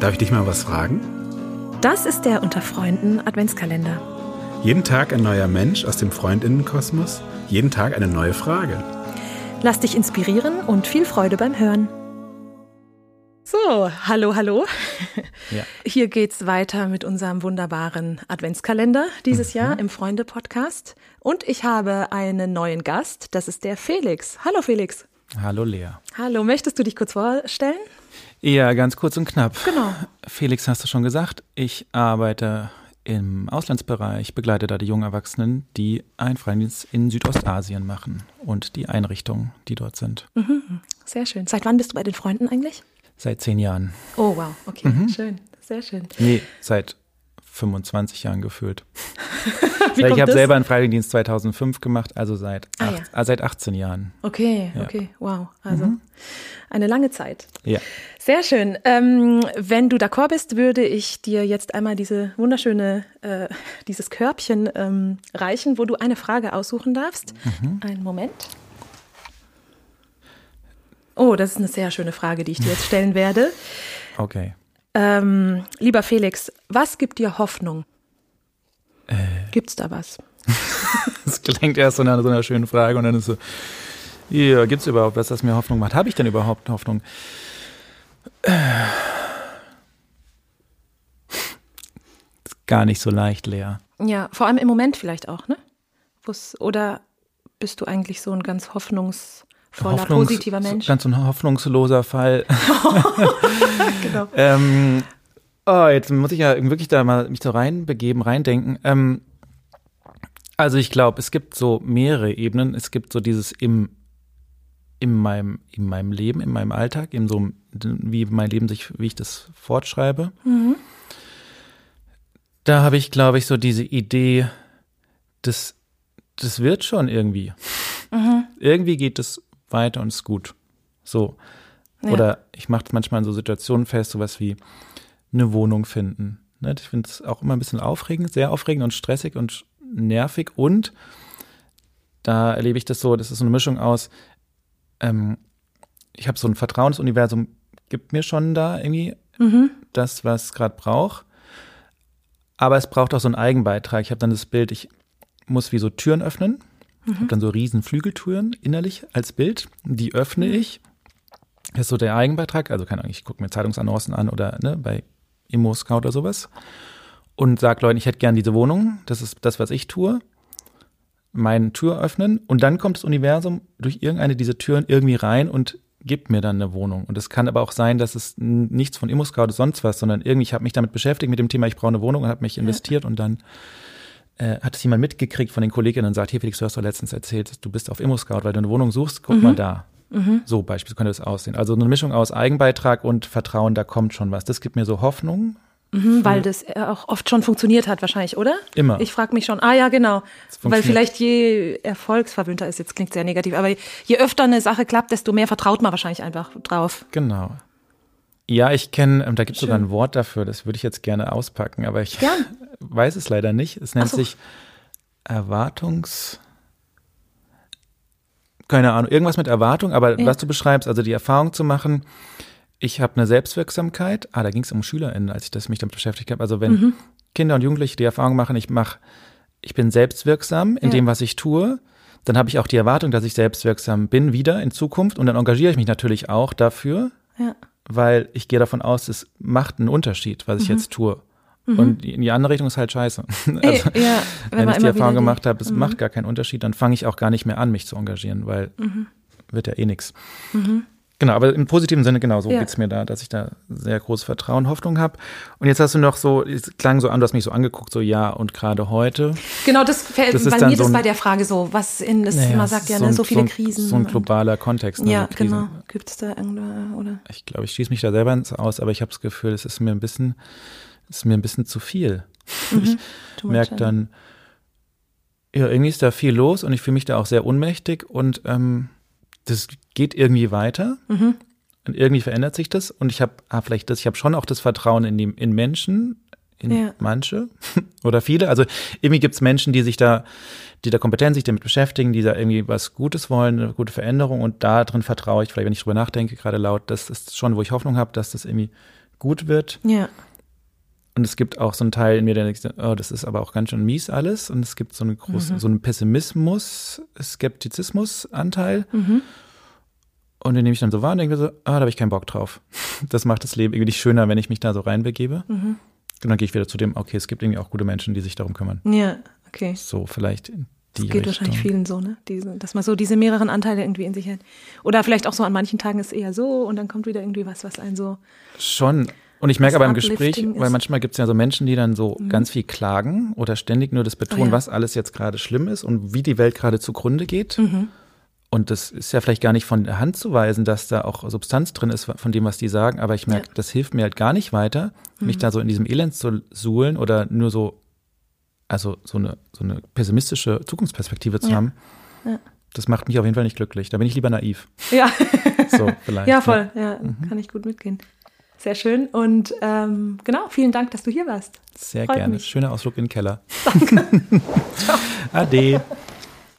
Darf ich dich mal was fragen? Das ist der Unter Freunden Adventskalender. Jeden Tag ein neuer Mensch aus dem Freundinnenkosmos, jeden Tag eine neue Frage. Lass dich inspirieren und viel Freude beim Hören. So, hallo, hallo. Ja. Hier geht's weiter mit unserem wunderbaren Adventskalender dieses Jahr im Freunde-Podcast. Und ich habe einen neuen Gast, das ist der Felix. Hallo Felix. Hallo Lea. Hallo, möchtest du dich kurz vorstellen? Ja, ganz kurz und knapp. Genau. Felix, hast du schon gesagt, ich arbeite im Auslandsbereich, begleite da die jungen Erwachsenen, die einen Freidienst in Südostasien machen und die Einrichtungen, die dort sind. Sehr schön. Seit wann bist du bei den Freunden eigentlich? Seit zehn Jahren. Oh, wow. Okay, Mhm. schön. Sehr schön. Nee, seit 25 Jahren gefühlt. Ich habe selber einen Freiwilligendienst 2005 gemacht, also seit, Ah, acht, ja. äh, seit 18 Jahren. Okay, Ja. Mhm. okay, wow. Also eine lange Zeit. Ja. Sehr schön. Ähm, wenn du d'accord bist, würde ich dir jetzt einmal diese wunderschöne, äh, dieses Körbchen ähm, reichen, wo du eine Frage aussuchen darfst. Mhm. Einen Moment. Oh, das ist eine sehr schöne Frage, die ich dir jetzt stellen werde. Okay. Ähm, lieber Felix, was gibt dir Hoffnung? Äh. Gibt's da was? Das klingt erst so nach so einer schönen Frage und dann ist so, ja, gibt es überhaupt was, das mir Hoffnung macht? Habe ich denn überhaupt Hoffnung? Ist gar nicht so leicht, Lea. Ja, vor allem im Moment vielleicht auch, ne? Oder bist du eigentlich so ein ganz hoffnungsvoller, Hoffnungs- positiver Mensch? Ganz so ein hoffnungsloser Fall. genau. ähm, oh, jetzt muss ich ja wirklich da mal mich so reinbegeben, reindenken. Ähm, also ich glaube, es gibt so mehrere Ebenen. Es gibt so dieses im in meinem in meinem Leben, in meinem Alltag, in so wie mein Leben sich, wie ich das fortschreibe. Da habe ich, glaube ich, so diese Idee, das das wird schon irgendwie. Irgendwie geht es weiter und ist gut. So. Ja. Oder ich mache manchmal in so Situationen fest, sowas wie eine Wohnung finden. Ne? Ich finde es auch immer ein bisschen aufregend, sehr aufregend und stressig und nervig. Und da erlebe ich das so, das ist so eine Mischung aus, ähm, ich habe so ein Vertrauen, das Universum gibt mir schon da irgendwie das, was es gerade braucht. Aber es braucht auch so einen Eigenbeitrag. Ich habe dann das Bild, ich muss wie so Türen öffnen. Ich habe dann so riesen Flügeltüren innerlich als Bild. Die öffne ich. Das ist so der Eigenbeitrag. Also keine Ahnung, ich gucke mir Zeitungsannoncen an oder ne, bei Immo Scout oder sowas. Und sage Leuten, ich hätte gern diese Wohnung. Das ist das, was ich tue. Meine Tür öffnen. Und dann kommt das Universum durch irgendeine dieser Türen irgendwie rein und gibt mir dann eine Wohnung. Und es kann aber auch sein, dass es nichts von Immo Scout ist sonst was, sondern irgendwie, ich habe mich damit beschäftigt mit dem Thema, ich brauche eine Wohnung und habe mich investiert und dann äh, hat es jemand mitgekriegt von den Kolleginnen und sagt, hier Felix, du hast doch letztens erzählt, du bist auf Immo-Scout, weil du eine Wohnung suchst, guck mal da. So beispielsweise könnte das aussehen. Also eine Mischung aus Eigenbeitrag und Vertrauen, da kommt schon was. Das gibt mir so Hoffnung. Mhm, weil das äh, auch oft schon funktioniert hat, wahrscheinlich, oder? Immer. Ich frage mich schon, ah ja, genau. Weil vielleicht je erfolgsverwöhnter ist, jetzt klingt sehr negativ, aber je öfter eine Sache klappt, desto mehr vertraut man wahrscheinlich einfach drauf. Genau. Ja, ich kenne, ähm, da gibt es sogar ein Wort dafür, das würde ich jetzt gerne auspacken, aber ich Gern. weiß es leider nicht. Es nennt so. sich Erwartungs... Keine Ahnung, irgendwas mit Erwartung, aber Ja. was du beschreibst, also die Erfahrung zu machen, ich habe eine Selbstwirksamkeit. Ah, da ging es um SchülerInnen, als ich das mich damit beschäftigt habe. Also wenn Mhm. Kinder und Jugendliche die Erfahrung machen, ich mache, ich bin selbstwirksam in Ja. dem, was ich tue, dann habe ich auch die Erwartung, dass ich selbstwirksam bin wieder in Zukunft und dann engagiere ich mich natürlich auch dafür, Ja. weil ich gehe davon aus, es macht einen Unterschied, was ich Mhm. jetzt tue. Und in die andere Richtung ist halt scheiße. Also, Ey, ja, wenn, man ich die Erfahrung Mhm. gemacht habe, es macht gar keinen Unterschied, dann fange ich auch gar nicht mehr an, mich zu engagieren, weil Mhm. wird ja eh nix. Genau, aber im positiven Sinne genau so Ja. geht's mir da, dass ich da sehr großes Vertrauen, Hoffnung habe. Und jetzt hast du noch so, es klang so an, du hast mich so angeguckt, so ja, und gerade heute. Genau, das fällt Das bei mir so das ein- bei der Frage so, was in, das Naja, man sagt ja, ne, so viele ein, Krisen. So ein globaler Kontext. Ne, ja, so genau. Gibt es da irgendwo, oder? Ich glaube, ich schließe mich da selber ins aus, aber ich habe das Gefühl, es ist mir ein bisschen, es ist mir ein bisschen zu viel. Ich Too much, merke dann, ja, irgendwie ist da viel los und ich fühle mich da auch sehr ohnmächtig und ähm, das geht irgendwie weiter. Mhm. Und irgendwie verändert sich das und ich habe ah, vielleicht das, ich habe schon auch das Vertrauen in die in Menschen, in Ja. manche oder viele. Also irgendwie gibt es Menschen, die sich da, die da kompetent sich damit beschäftigen, die da irgendwie was Gutes wollen, eine gute Veränderung und da drin vertraue ich, vielleicht wenn ich drüber nachdenke, gerade laut, das ist schon, wo ich Hoffnung habe, dass das irgendwie gut wird. Ja. Und es gibt auch so einen Teil in mir, der denkt, oh, das ist aber auch ganz schön mies alles. Und es gibt so einen großen, Mhm. so einen Pessimismus, Skeptizismus-Anteil. Mhm. Und den nehme ich dann so wahr und denke mir so, ah, da habe ich keinen Bock drauf. Das macht das Leben irgendwie nicht schöner, wenn ich mich da so reinbegebe. Mhm. Und dann gehe ich wieder zu dem, okay, es gibt irgendwie auch gute Menschen, die sich darum kümmern. Ja, okay. So vielleicht in die Das geht Richtung. wahrscheinlich vielen so, ne? Diese, dass man so diese mehreren Anteile irgendwie in sich hat. Oder vielleicht auch so an manchen Tagen ist eher so und dann kommt wieder irgendwie was, was einen so. Schon. Und ich merke aber im Gespräch, weil manchmal gibt es ja so Menschen, die dann so ganz viel klagen oder ständig nur das betonen, Oh ja. was alles jetzt gerade schlimm ist und wie die Welt gerade zugrunde geht. Mhm. Und das ist ja vielleicht gar nicht von der Hand zu weisen, dass da auch Substanz drin ist von dem, was die sagen, aber ich merke, Ja. das hilft mir halt gar nicht weiter, mich da so in diesem Elend zu suhlen oder nur so, also so eine, so eine pessimistische Zukunftsperspektive zu Ja. haben. Ja. Das macht mich auf jeden Fall nicht glücklich. Da bin ich lieber naiv. Ja, So, vielleicht. ja, voll. Ja, kann ich gut mitgehen. Sehr schön. Und ähm, genau, vielen Dank, dass du hier warst. Sehr Freut gerne. mich. Schöner Ausflug in den Keller. Danke. Ade.